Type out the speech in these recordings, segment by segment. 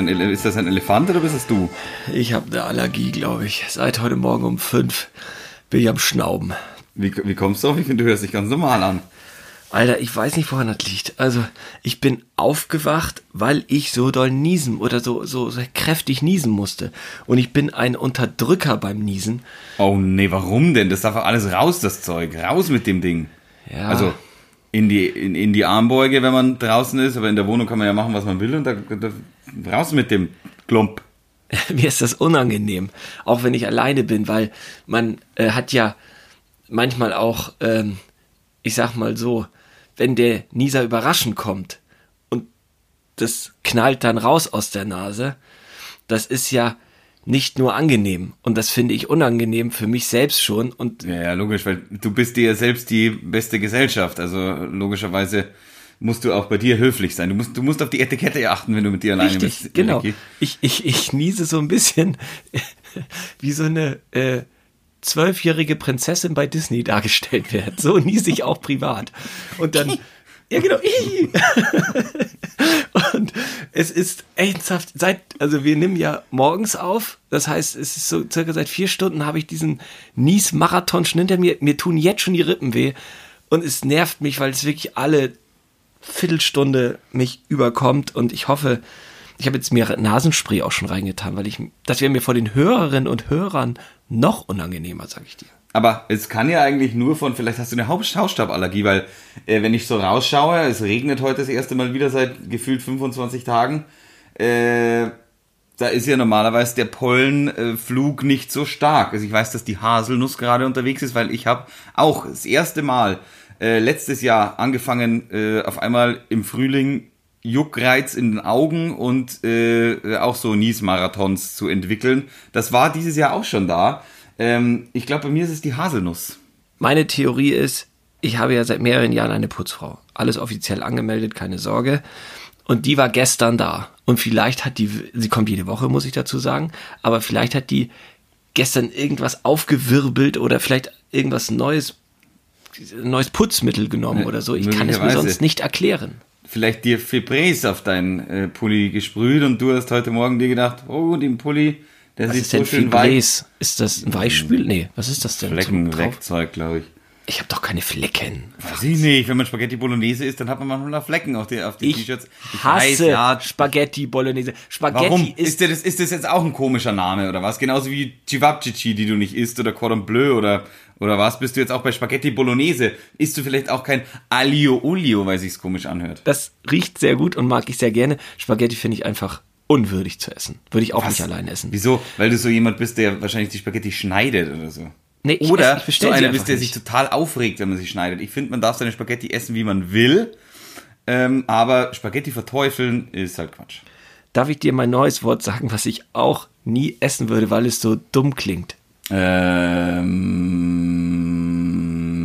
ein Ele ist das ein Elefant oder bist es du? Ich habe eine Allergie, glaube ich. Seit heute Morgen um fünf bin ich am Schnauben. Wie, wie kommst du auf? Ich finde, du hörst dich ganz normal an. Alter, ich weiß nicht, woran das liegt. Also, ich bin aufgewacht, weil ich so doll niesen oder so, so, so kräftig niesen musste. Und ich bin ein Unterdrücker beim Niesen. Oh nee, warum denn? Das darf alles raus, das Zeug. Raus mit dem Ding. Ja. Also in die, in, in die Armbeuge, wenn man draußen ist, aber in der Wohnung kann man ja machen, was man will und da, da raus mit dem Klump. mir ist das unangenehm, auch wenn ich alleine bin, weil man äh, hat ja manchmal auch, ähm, ich sag mal so, wenn der Nieser überraschend kommt und das knallt dann raus aus der Nase, das ist ja nicht nur angenehm und das finde ich unangenehm für mich selbst schon und Ja, ja, logisch, weil du bist dir selbst die beste Gesellschaft. Also logischerweise musst du auch bei dir höflich sein. Du musst, du musst auf die Etikette achten, wenn du mit dir alleine Richtig, bist. genau. Ich, ich, ich niese so ein bisschen wie so eine äh, zwölfjährige Prinzessin bei Disney dargestellt wird. So niese ich auch privat. Und dann, ja genau, und es ist ernsthaft, seit, also wir nehmen ja morgens auf, das heißt, es ist so circa seit vier Stunden habe ich diesen Nies-Marathon schon hinter mir, mir tun jetzt schon die Rippen weh. Und es nervt mich, weil es wirklich alle Viertelstunde mich überkommt. Und ich hoffe, ich habe jetzt mir Nasenspray auch schon reingetan, weil ich, das wäre mir vor den Hörerinnen und Hörern noch unangenehmer, sag ich dir. Aber es kann ja eigentlich nur von, vielleicht hast du eine Hausstauballergie, weil äh, wenn ich so rausschaue, es regnet heute das erste Mal wieder seit gefühlt 25 Tagen, äh, da ist ja normalerweise der Pollenflug nicht so stark. Also ich weiß, dass die Haselnuss gerade unterwegs ist, weil ich habe auch das erste Mal äh, letztes Jahr angefangen, äh, auf einmal im Frühling Juckreiz in den Augen und äh, auch so Nies-Marathons zu entwickeln. Das war dieses Jahr auch schon da. Ähm, ich glaube, bei mir ist es die Haselnuss. Meine Theorie ist, ich habe ja seit mehreren Jahren eine Putzfrau. Alles offiziell angemeldet, keine Sorge. Und die war gestern da. Und vielleicht hat die, sie kommt jede Woche, muss ich dazu sagen, aber vielleicht hat die gestern irgendwas aufgewirbelt oder vielleicht irgendwas Neues, neues Putzmittel genommen Ja, oder so. Ich kann es mir sonst nicht erklären. Vielleicht dir Febreze auf deinen äh, Pulli gesprüht und du hast heute Morgen dir gedacht, oh, den Pulli, der Was sieht ist so denn schön. Fibres? Ist das ein Weichspül? Nee, was ist das denn? Flecken Zum drauf- wegzeug, glaube ich. Ich habe doch keine Flecken. Weiß ich nicht. Wenn man Spaghetti Bolognese isst, dann hat man manchmal noch Flecken auf die, auf die Ich T-Shirts. hasse ja, Spaghetti Bolognese. Spaghetti Warum? ist, Ist, das, ist das jetzt auch ein komischer Name oder was? Genauso wie Cevapcici, die du nicht isst oder Cordon Bleu oder, oder was? Bist du jetzt auch bei Spaghetti Bolognese? Isst du vielleicht auch kein Aglio Olio, weil sich's komisch anhört? das riecht sehr gut und mag ich sehr gerne. Spaghetti finde ich einfach unwürdig zu essen. Würde ich auch nicht allein essen. Wieso? Weil du so jemand bist, der wahrscheinlich die Spaghetti schneidet oder so. Nee, ich oder esse- ich so einer bist, der sich nicht. total aufregt, wenn man sie schneidet. Ich finde, man darf seine Spaghetti essen, wie man will. Ähm, aber Spaghetti verteufeln ist halt Quatsch. Darf ich dir mein neues Wort sagen, was ich auch nie essen würde, weil es so dumm klingt?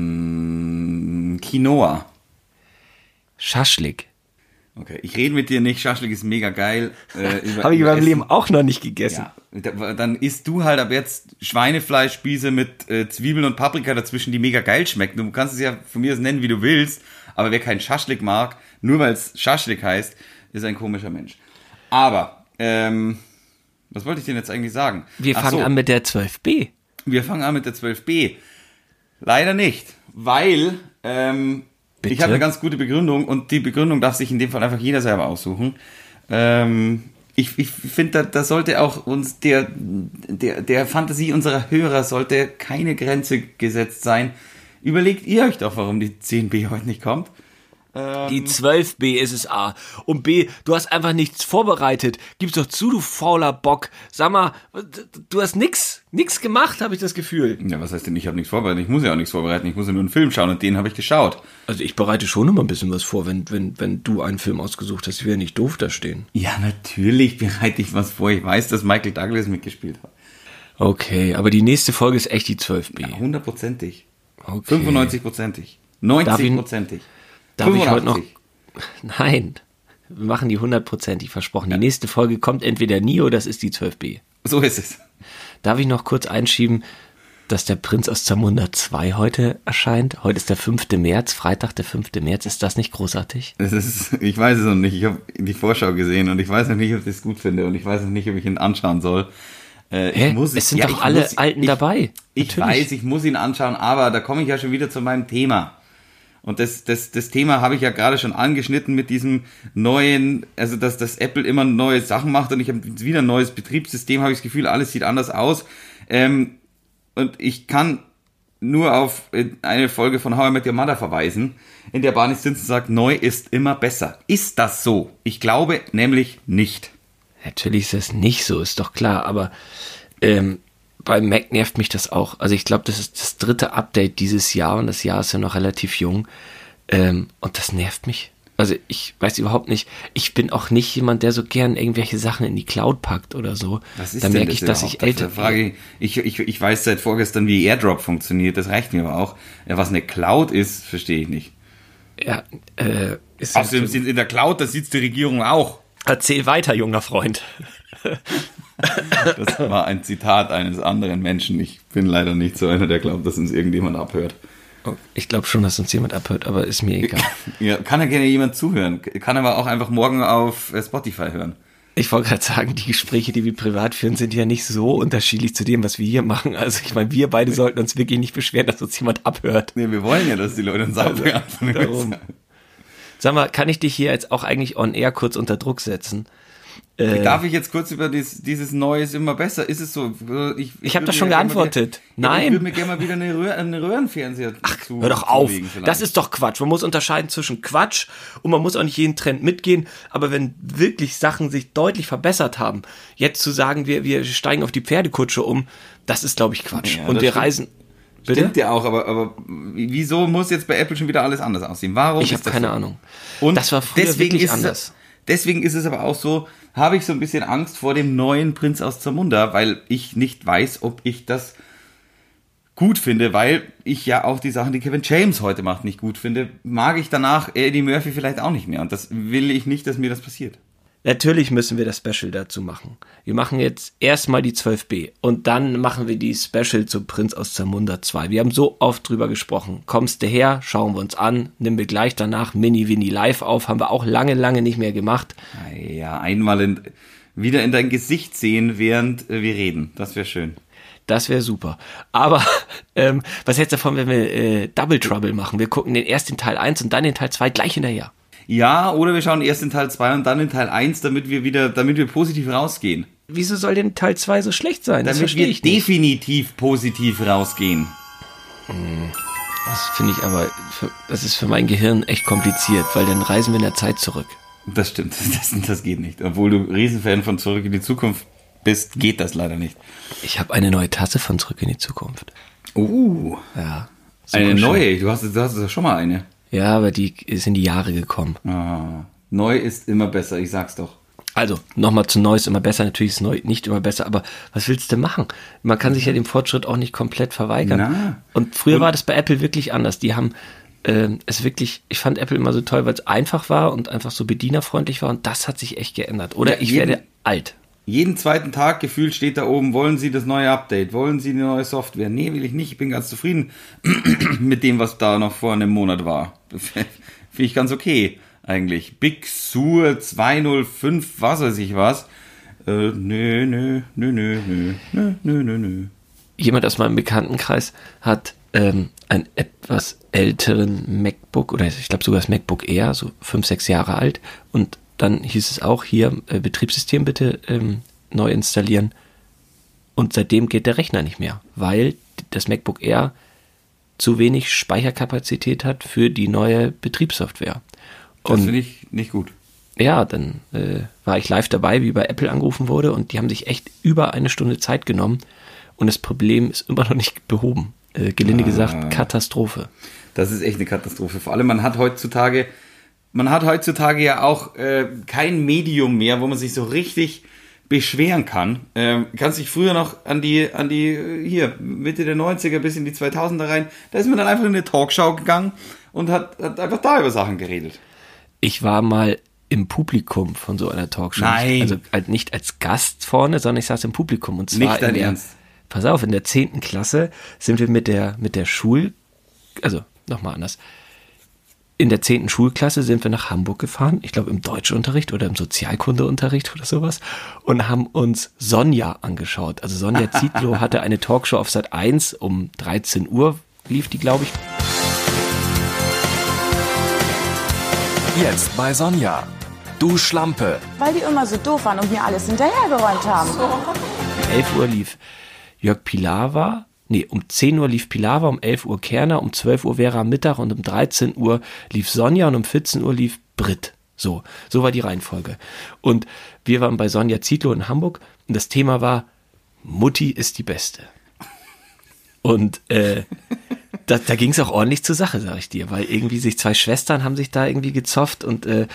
Ähm, Quinoa. Schaschlik. Okay, ich rede mit dir nicht. Schaschlik ist mega geil. Äh, Habe ich in meinem Essen. Leben auch noch nicht gegessen. Ja, da- dann isst du halt ab jetzt Schweinefleischspieße mit äh, Zwiebeln und Paprika dazwischen, die mega geil schmecken. Du kannst es ja von mir aus nennen, wie du willst, aber wer keinen Schaschlik mag, nur weil es Schaschlik heißt, ist ein komischer Mensch. Aber, ähm, was wollte ich denn jetzt eigentlich sagen? Wir Ach fangen so, an mit der 12b. Wir fangen an mit der 12b. Leider nicht, weil ähm, Bitte? ich habe eine ganz gute Begründung und die Begründung darf sich in dem Fall einfach jeder selber aussuchen. Ähm, ich ich finde, da, da sollte auch uns der, der, der Fantasie unserer Hörer sollte keine Grenze gesetzt sein. Überlegt ihr euch doch, warum die 10b heute nicht kommt. Die 12b ist es A. Und B, du hast einfach nichts vorbereitet. Gib's doch zu, du fauler Bock. Sag mal, du hast nix, nix gemacht, habe ich das Gefühl. Ja, was heißt denn, ich habe nichts vorbereitet? Ich muss ja auch nichts vorbereiten. Ich muss ja nur einen Film schauen und den habe ich geschaut. Also ich bereite schon immer ein bisschen was vor, wenn, wenn, wenn du einen Film ausgesucht hast. Ich will ja nicht doof da stehen. Ja, natürlich bereite ich was vor. Ich weiß, dass Michael Douglas mitgespielt hat. Okay, aber die nächste Folge ist echt die 12b. Hundertprozentig. Okay. 95-prozentig. Darf ich- 90-prozentig. Darf ich heute noch 85. Nein. Wir machen die hundertprozentig versprochen. Die nächste Folge kommt entweder nie oder das ist die 12b. So ist es. Darf ich noch kurz einschieben? dass der Prinz aus Zamunda 2 heute erscheint? Heute ist der 5. März, Freitag, der 5. März. Ist das nicht großartig? Das ist, ich weiß es noch nicht. Ich habe die Vorschau gesehen und ich weiß noch nicht, ob ich es gut finde und ich weiß noch nicht, ob ich ihn anschauen soll. Äh, Hä? Muss, es sind ja, doch alle muss, Alten ich, dabei. Ich weiß, ich muss ihn anschauen, aber da komme ich ja schon wieder zu meinem Thema. Und das, das, das Thema habe ich ja gerade schon angeschnitten mit diesem neuen, also dass, dass Apple immer neue Sachen macht und ich habe wieder ein neues Betriebssystem, habe ich das Gefühl, alles sieht anders aus. Ähm, und ich kann nur auf eine Folge von How I Met Your Mother verweisen, in der Barney Stinson sagt, neu ist immer besser. Ist das so? Ich glaube nämlich nicht. Natürlich ist das nicht so, ist doch klar, aber ähm, bei Mac nervt mich das auch. Also ich glaube, das ist das dritte Update dieses Jahr und das Jahr ist ja noch relativ jung. Ähm, und das nervt mich. Also ich weiß überhaupt nicht, ich bin auch nicht jemand, der so gern irgendwelche Sachen in die Cloud packt oder so. Was ist da merke ich, dass ich älter bin. Ich, ich, ich weiß seit vorgestern, wie AirDrop funktioniert, das reicht mir aber auch. Was eine Cloud ist, verstehe ich nicht. Ja, äh, ist Außerdem sind in der Cloud, das sieht die Regierung auch. Erzähl weiter, junger Freund. Das war ein Zitat eines anderen Menschen. Ich bin leider nicht so einer, der glaubt, dass uns irgendjemand abhört. Oh, ich glaube schon, dass uns jemand abhört, aber ist mir egal. Ja, kann ja gerne jemand zuhören. Kann aber auch einfach morgen auf äh, Spotify hören. Ich wollte gerade sagen, die Gespräche, die wir privat führen, sind ja nicht so unterschiedlich zu dem, was wir hier machen. Also ich meine, wir beide sollten uns wirklich nicht beschweren, dass uns jemand abhört. Nee, wir wollen ja, dass die Leute uns also, abhören. Sag mal, kann ich dich hier jetzt auch eigentlich on air kurz unter Druck setzen? Äh, Darf ich jetzt kurz über dieses, dieses Neues immer besser? Ist es so? Ich, ich, ich habe das schon geantwortet. Wieder, Nein. ich würde mir gerne mal wieder eine, Röhr, eine Röhrenfernseher Ach, zu, hör doch auf. Das ist doch Quatsch. Man muss unterscheiden zwischen Quatsch und man muss auch nicht jeden Trend mitgehen. Aber wenn wirklich Sachen sich deutlich verbessert haben, jetzt zu sagen, wir, wir steigen auf die Pferdekutsche um, das ist, glaube ich, Quatsch. Ja, und wir stimmt. reisen. Bitte? Stimmt ja auch, aber, aber wieso muss jetzt bei Apple schon wieder alles anders aussehen? Warum? Ich habe keine so? Ahnung. Und das war früher deswegen wirklich anders. Deswegen ist es aber auch so, habe ich so ein bisschen Angst vor dem neuen Prinz aus Zamunda, weil ich nicht weiß, ob ich das gut finde, weil ich ja auch die Sachen, die Kevin James heute macht, nicht gut finde, mag ich danach Eddie Murphy vielleicht auch nicht mehr. Und das will ich nicht, dass mir das passiert. Natürlich müssen wir das Special dazu machen. Wir machen jetzt erstmal die 12b und dann machen wir die Special zu Prinz aus Zamunda 2. Wir haben so oft drüber gesprochen. Kommst du her, schauen wir uns an, nehmen wir gleich danach Mini Winnie live auf, haben wir auch lange, lange nicht mehr gemacht. Ja, einmal in, wieder in dein Gesicht sehen, während äh, wir reden. Das wäre schön. Das wäre super. Aber ähm, was hältst du davon, wenn wir äh, Double Trouble machen? Wir gucken den erst den Teil 1 und dann den Teil 2 gleich hinterher. Ja, oder wir schauen erst in Teil 2 und dann in Teil 1, damit wir wieder, damit wir positiv rausgehen. Wieso soll denn Teil 2 so schlecht sein? Das damit wir definitiv positiv rausgehen. Hm, das finde ich aber, das ist für mein Gehirn echt kompliziert, weil dann reisen wir in der Zeit zurück. Das stimmt, das, das geht nicht. Obwohl du Riesenfan von Zurück in die Zukunft bist, geht das leider nicht. Ich habe eine neue Tasse von Zurück in die Zukunft. Uh. Ja. Eine neue? Du hast, du hast ja schon mal eine. Ja, aber die ist in die Jahre gekommen. Ah, neu ist immer besser, ich sag's doch. Also, nochmal zu neu ist immer besser. Natürlich ist neu nicht immer besser, aber was willst du machen? Man kann sich ja dem Fortschritt auch nicht komplett verweigern. Na. Und früher und war das bei Apple wirklich anders. Die haben äh, es wirklich, ich fand Apple immer so toll, weil es einfach war und einfach so bedienerfreundlich war und das hat sich echt geändert. Oder ja, ich jeden, werde alt. Jeden zweiten Tag gefühlt steht da oben, wollen Sie das neue Update? Wollen Sie eine neue Software? Nee, will ich nicht. Ich bin ganz zufrieden mit dem, was da noch vor einem Monat war. Finde ich ganz okay, eigentlich. Big Sur 205, was weiß ich was. Äh, nö, nö, nö, nö, nö, nö, nö, nö, nö. Jemand aus meinem Bekanntenkreis hat ähm, einen etwas älteren MacBook, oder ich glaube sogar das MacBook Air, so fünf, sechs Jahre alt, und dann hieß es auch hier, äh, Betriebssystem bitte ähm, neu installieren. Und seitdem geht der Rechner nicht mehr, weil das MacBook Air zu wenig Speicherkapazität hat für die neue Betriebssoftware. Und das finde ich nicht gut. Ja, dann äh, war ich live dabei, wie bei Apple angerufen wurde und die haben sich echt über eine Stunde Zeit genommen und das Problem ist immer noch nicht behoben. Äh, gelinde ah, gesagt, Katastrophe. Das ist echt eine Katastrophe. Vor allem, man hat heutzutage man hat heutzutage ja auch äh, kein Medium mehr, wo man sich so richtig beschweren kann. Ähm, kannst dich früher noch an die, an die, äh, hier, Mitte der 90er bis in die 2000er rein, da ist man dann einfach in eine Talkshow gegangen und hat, hat einfach da über Sachen geredet. Ich war mal im Publikum von so einer Talkshow. Nein. Also nicht als Gast vorne, sondern ich saß im Publikum und zwar nicht dein Ernst. pass auf, in der 10. Klasse sind wir mit der, mit der Schul, also nochmal anders. In der 10. Schulklasse sind wir nach Hamburg gefahren, ich glaube im Deutschunterricht oder im Sozialkundeunterricht oder sowas, und haben uns Sonja angeschaut. Also Sonja Zietlow hatte eine Talkshow auf Sat 1 um 13 Uhr, lief die, glaube ich. Jetzt bei Sonja. Du Schlampe. Weil die immer so doof waren und mir alles hinterhergeräumt haben. Um 11 Uhr lief Jörg Pilawa. Nee, um 10 Uhr lief Pilawa, um 11 Uhr Kerner, um 12 Uhr Vera Mittag und um 13 Uhr lief Sonja und um 14 Uhr lief Brit. So, so war die Reihenfolge. Und wir waren bei Sonja Zietlow in Hamburg und das Thema war Mutti ist die Beste. Und äh, da, da ging es auch ordentlich zur Sache, sag ich dir, weil irgendwie sich zwei Schwestern haben sich da irgendwie gezofft und äh,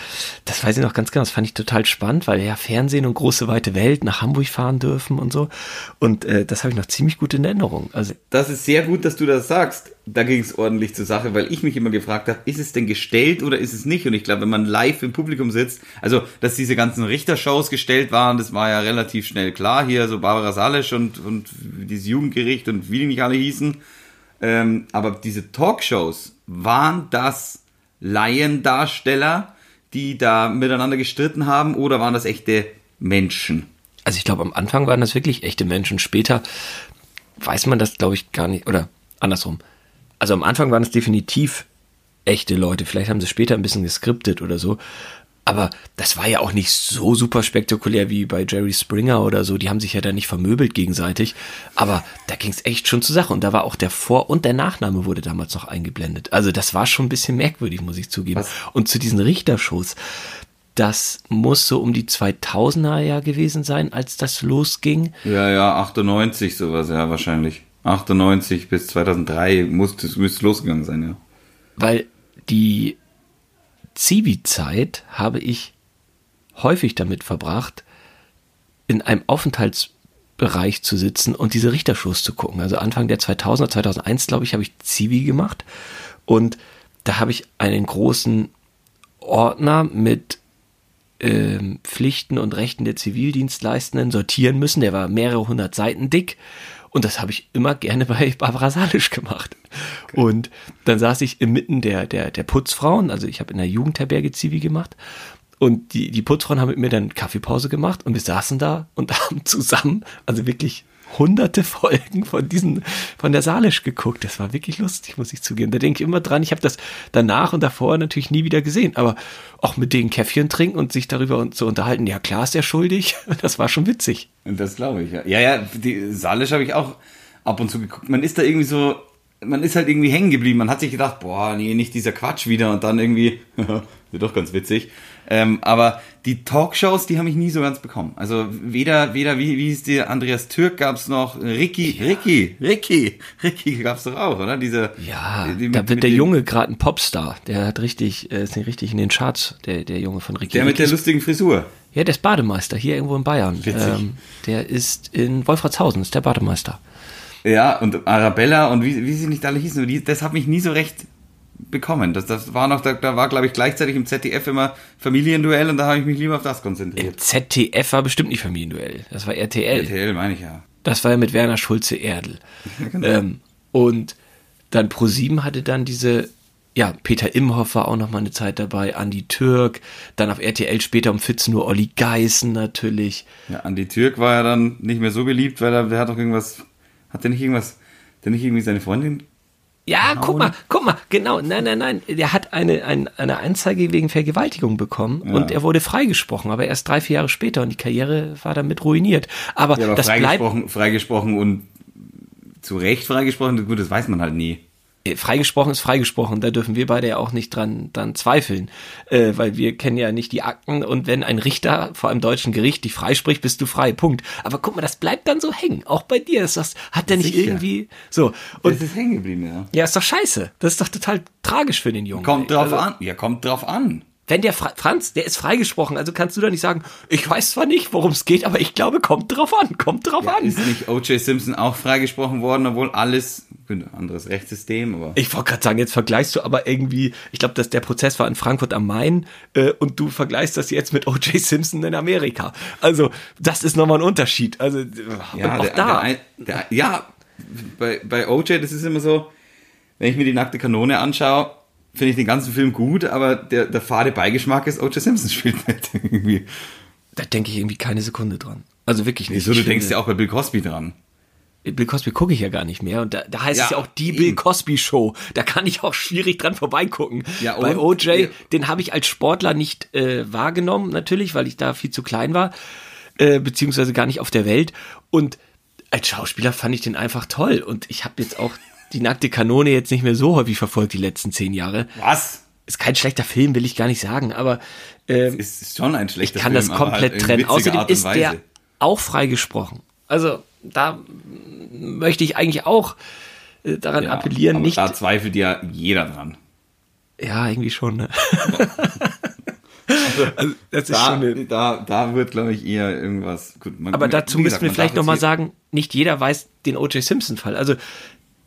das weiß ich noch ganz genau, das fand ich total spannend, weil ja Fernsehen und große weite Welt nach Hamburg fahren dürfen und so und äh, das habe ich noch ziemlich gut in Erinnerung. Also Das ist sehr gut, dass du das sagst. Da ging es ordentlich zur Sache, weil ich mich immer gefragt habe, ist es denn gestellt oder ist es nicht? Und ich glaube, wenn man live im Publikum sitzt, also dass diese ganzen Richtershows gestellt waren, das war ja relativ schnell klar. Hier so Barbara Salisch und, und dieses Jugendgericht und wie die nicht alle hießen. Ähm, aber diese Talkshows, waren das Laiendarsteller, die da miteinander gestritten haben oder waren das echte Menschen? Also ich glaube, am Anfang waren das wirklich echte Menschen. Später weiß man das, glaube ich, gar nicht. Oder andersrum. Also am Anfang waren es definitiv echte Leute. Vielleicht haben sie später ein bisschen geskriptet oder so. Aber das war ja auch nicht so super spektakulär wie bei Jerry Springer oder so. Die haben sich ja da nicht vermöbelt gegenseitig. Aber da ging es echt schon zur Sache. Und da war auch der Vor- und der Nachname wurde damals noch eingeblendet. Also das war schon ein bisschen merkwürdig, muss ich zugeben. Was? Und zu diesen Richtershows, das muss so um die 2000er Jahr gewesen sein, als das losging. Ja, ja, 98 sowas, ja, wahrscheinlich. 98 bis 2003 muss es losgegangen sein, ja. Weil die Zivi-Zeit habe ich häufig damit verbracht, in einem Aufenthaltsbereich zu sitzen und diese Richtershows zu gucken. Also Anfang der 2000er, 2001, glaube ich, habe ich Zivi gemacht und da habe ich einen großen Ordner mit ähm, Pflichten und Rechten der Zivildienstleistenden sortieren müssen. Der war mehrere hundert Seiten dick. Und das habe ich immer gerne bei Barbara Salisch gemacht. Und dann saß ich inmitten der, der, der Putzfrauen, also ich habe in der Jugendherberge Zivi gemacht. Und die, die Putzfrauen haben mit mir dann Kaffeepause gemacht und wir saßen da und haben zusammen, also wirklich hunderte Folgen von diesen, von der Salisch geguckt. Das war wirklich lustig, muss ich zugeben. Da denke ich immer dran, ich habe das danach und davor natürlich nie wieder gesehen. Aber auch mit denen Käffchen trinken und sich darüber zu unterhalten, ja klar ist er schuldig, das war schon witzig. Das glaube ich, ja. Ja, ja, die Salisch habe ich auch ab und zu geguckt. Man ist da irgendwie so, man ist halt irgendwie hängen geblieben. Man hat sich gedacht, boah, nee, nicht dieser Quatsch wieder. Und dann irgendwie, wird doch ganz witzig. Ähm, aber die Talkshows, die habe ich nie so ganz bekommen. Also weder, weder, wie, wie hieß die, Andreas Türk gab's noch, Ricky, Ricky, Ricky, Ricky gab's doch auch, oder? Diese, Ja, die- da mit- wird mit der Junge gerade ein Popstar. Der hat richtig, äh, ist nicht richtig in den Charts, der, der Junge von Ricky. Der mit der Ricky ist- lustigen Frisur. Ja, der ist Bademeister, hier irgendwo in Bayern. Ähm, Witzig. der ist in Wolfratshausen, ist der Bademeister. Ja, und Arabella und wie, wie sie nicht alle hießen, die, das hat mich nie so recht bekommen. Das, das war noch, da, da war, glaube ich, gleichzeitig im ZDF immer Familienduell und da habe ich mich lieber auf das Im konzentriert. ZDF war bestimmt nicht Familienduell. Das war RTL. RTL meine ich ja. Das war ja mit Werner Schulze-Erdl. genau. ähm, und dann ProSieben hatte dann diese, ja, Peter Imhoff war auch noch mal eine Zeit dabei, Andi Türk, dann auf RTL später um 14 Uhr Olli Geißen natürlich. ja. Andi Türk war ja dann nicht mehr so beliebt, weil er, der hat doch irgendwas, hat der nicht irgendwas, der nicht irgendwie seine Freundin? Ja, guck mal, guck mal, genau, nein, nein, nein, der hat eine, ein, eine Anzeige wegen Vergewaltigung bekommen und er wurde freigesprochen, aber erst drei, vier Jahre später und die Karriere war damit ruiniert. Aber, Ja, aber das bleibt, freigesprochen, freigesprochen und zu Recht freigesprochen, gut, das weiß man halt nie. Äh, freigesprochen ist freigesprochen, da dürfen wir beide ja auch nicht dran, dran zweifeln, äh, weil wir kennen ja nicht die Akten und wenn ein Richter vor einem deutschen Gericht dich freispricht, bist du frei, Punkt. Aber guck mal, das bleibt dann so hängen, auch bei dir, ist das, hat der nicht Sicher. irgendwie, so, Und und das ist hängen geblieben, ja. ja, ist doch scheiße, das ist doch total tragisch für den Jungen. Kommt ey. drauf Also, an. Ja, kommt drauf an. Wenn der Fra Franz, der ist freigesprochen, also kannst du da nicht sagen, ich weiß zwar nicht, worum es geht, aber ich glaube, kommt drauf an, kommt drauf Ja, an. ist nicht O.J. Simpson auch freigesprochen worden, obwohl alles, anderes Rechtssystem, aber. Ich wollte gerade sagen, jetzt vergleichst du aber irgendwie, ich glaube, dass der Prozess war in Frankfurt am Main äh, und du vergleichst das jetzt mit O.J. Simpson in Amerika. Also, das ist nochmal ein Unterschied. Also, Ja, und auch der, da. Der, der, ja, bei, bei OJ, das ist immer so, wenn ich mir die nackte Kanone anschaue, finde ich den ganzen Film gut, aber der, der fade Beigeschmack ist, O.J. Simpson spielt mit. Irgendwie. Da denke ich irgendwie keine Sekunde dran. Also wirklich nicht. Wieso, du denkst ja auch bei Bill Cosby dran. Bill Cosby gucke ich ja gar nicht mehr. Und da, da heißt Ja, es ja auch die eben. Bill Cosby Show. Da kann ich auch schwierig dran vorbeigucken. Ja, Bei? OJ, Ja. den habe ich als Sportler nicht äh, wahrgenommen, natürlich, weil ich da viel zu klein war, äh, beziehungsweise gar nicht auf der Welt. Und als Schauspieler fand ich den einfach toll. Und ich habe jetzt auch die nackte Kanone jetzt nicht mehr so häufig verfolgt, die letzten zehn Jahre. Was? Ist kein schlechter Film, will ich gar nicht sagen, aber ähm, Ist, ist schon ein schlechter ich kann Film, das komplett halt trennen. Außerdem ist der auch freigesprochen. Also da möchte ich eigentlich auch äh, daran Ja, appellieren, aber nicht. Da zweifelt ja jeder dran. Ja, irgendwie schon. Ne? also, das ist Da, schon eine, da, da wird, glaube ich, eher irgendwas. Gut, man, aber dazu müssen wir vielleicht darf noch mal jetzt hier- sagen, nicht jeder weiß den O.J. Simpson-Fall. Also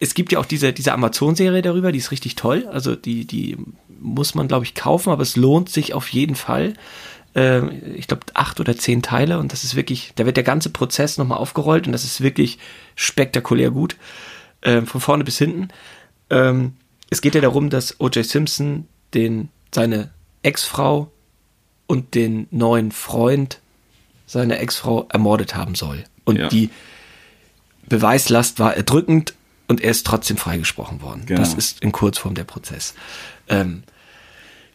es gibt ja auch diese, diese Amazon-Serie darüber, die ist richtig toll. Also die, die muss man, glaube ich, kaufen, aber es lohnt sich auf jeden Fall. Ähm, ich glaube, acht oder zehn Teile und das ist wirklich, da wird der ganze Prozess nochmal aufgerollt und das ist wirklich spektakulär gut. Ähm, von vorne bis hinten. Ähm, es geht ja darum, dass O.J. Simpson den, seine Ex-Frau und den neuen Freund seiner Ex-Frau ermordet haben soll. Und Ja. die Beweislast war erdrückend und er ist trotzdem freigesprochen worden. Genau. Das ist in Kurzform der Prozess. Ähm,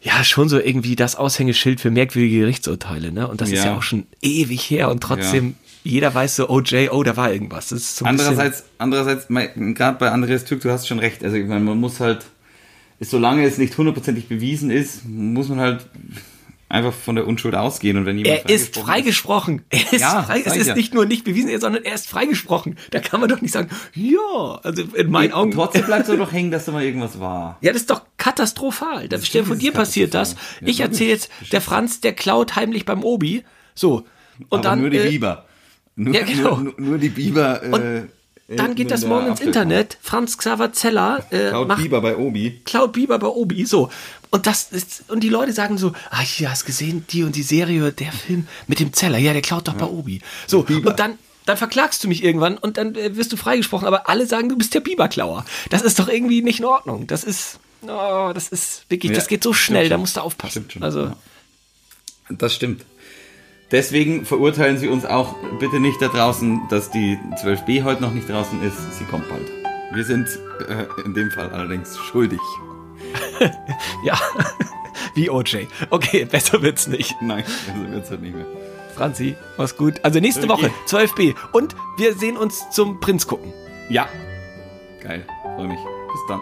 ja, schon so irgendwie das Aushängeschild für merkwürdige Gerichtsurteile, ne? Und das ist Ja. ja auch schon ewig her und trotzdem jeder weiß so, OJ, oh, da war irgendwas. Das ist so Andererseits, andererseits, gerade bei Andreas Tück, du hast schon recht. Also ich meine, man muss halt, solange es nicht hundertprozentig bewiesen ist, muss man halt einfach von der Unschuld ausgehen. Und wenn jemand Er ist freigesprochen. Er ist Ja, frei. Es ist ja. nicht nur nicht bewiesen, sondern er ist freigesprochen. Da kann man doch nicht sagen, ja, also in meinen Augen. Trotzdem bleibt so doch hängen, dass da mal irgendwas war. Ja, das ist doch katastrophal. Da stell das dir ist passiert das. Ja, Ich erzähle jetzt, der Franz, der klaut heimlich beim Obi. So. Und Aber dann, nur die äh, Biber. Nur, ja, genau. nur, nur die Biber. Und äh, dann geht das morgen ins Internet. Franz Xaver Zeller äh, Laut macht Biber bei Obi. Cloud Bieber bei Obi, so. Und das ist, und die Leute sagen so, ah, hier hast gesehen, die und die Serie, der Film mit dem Zeller, ja, der klaut doch bei Obi. So, und dann, dann verklagst du mich irgendwann und dann äh, wirst du freigesprochen, aber alle sagen, du bist der Biberklauer. Das ist doch irgendwie nicht in Ordnung. Das ist, oh, das ist wirklich, Ja, das geht so schnell, da musst du aufpassen. Stimmt schon, Also, ja. Das stimmt. Deswegen verurteilen Sie uns auch bitte nicht da draußen, dass die 12b heute noch nicht draußen ist. Sie kommt bald. Wir sind äh, in dem Fall allerdings schuldig. ja, wie OJ. Okay, besser wird's nicht. Nein, also wird's halt nicht mehr. Franzi, mach's gut. Also nächste Okay. Woche, 12b. Und wir sehen uns zum Prinz gucken. Ja. Geil. Freue mich. Bis dann.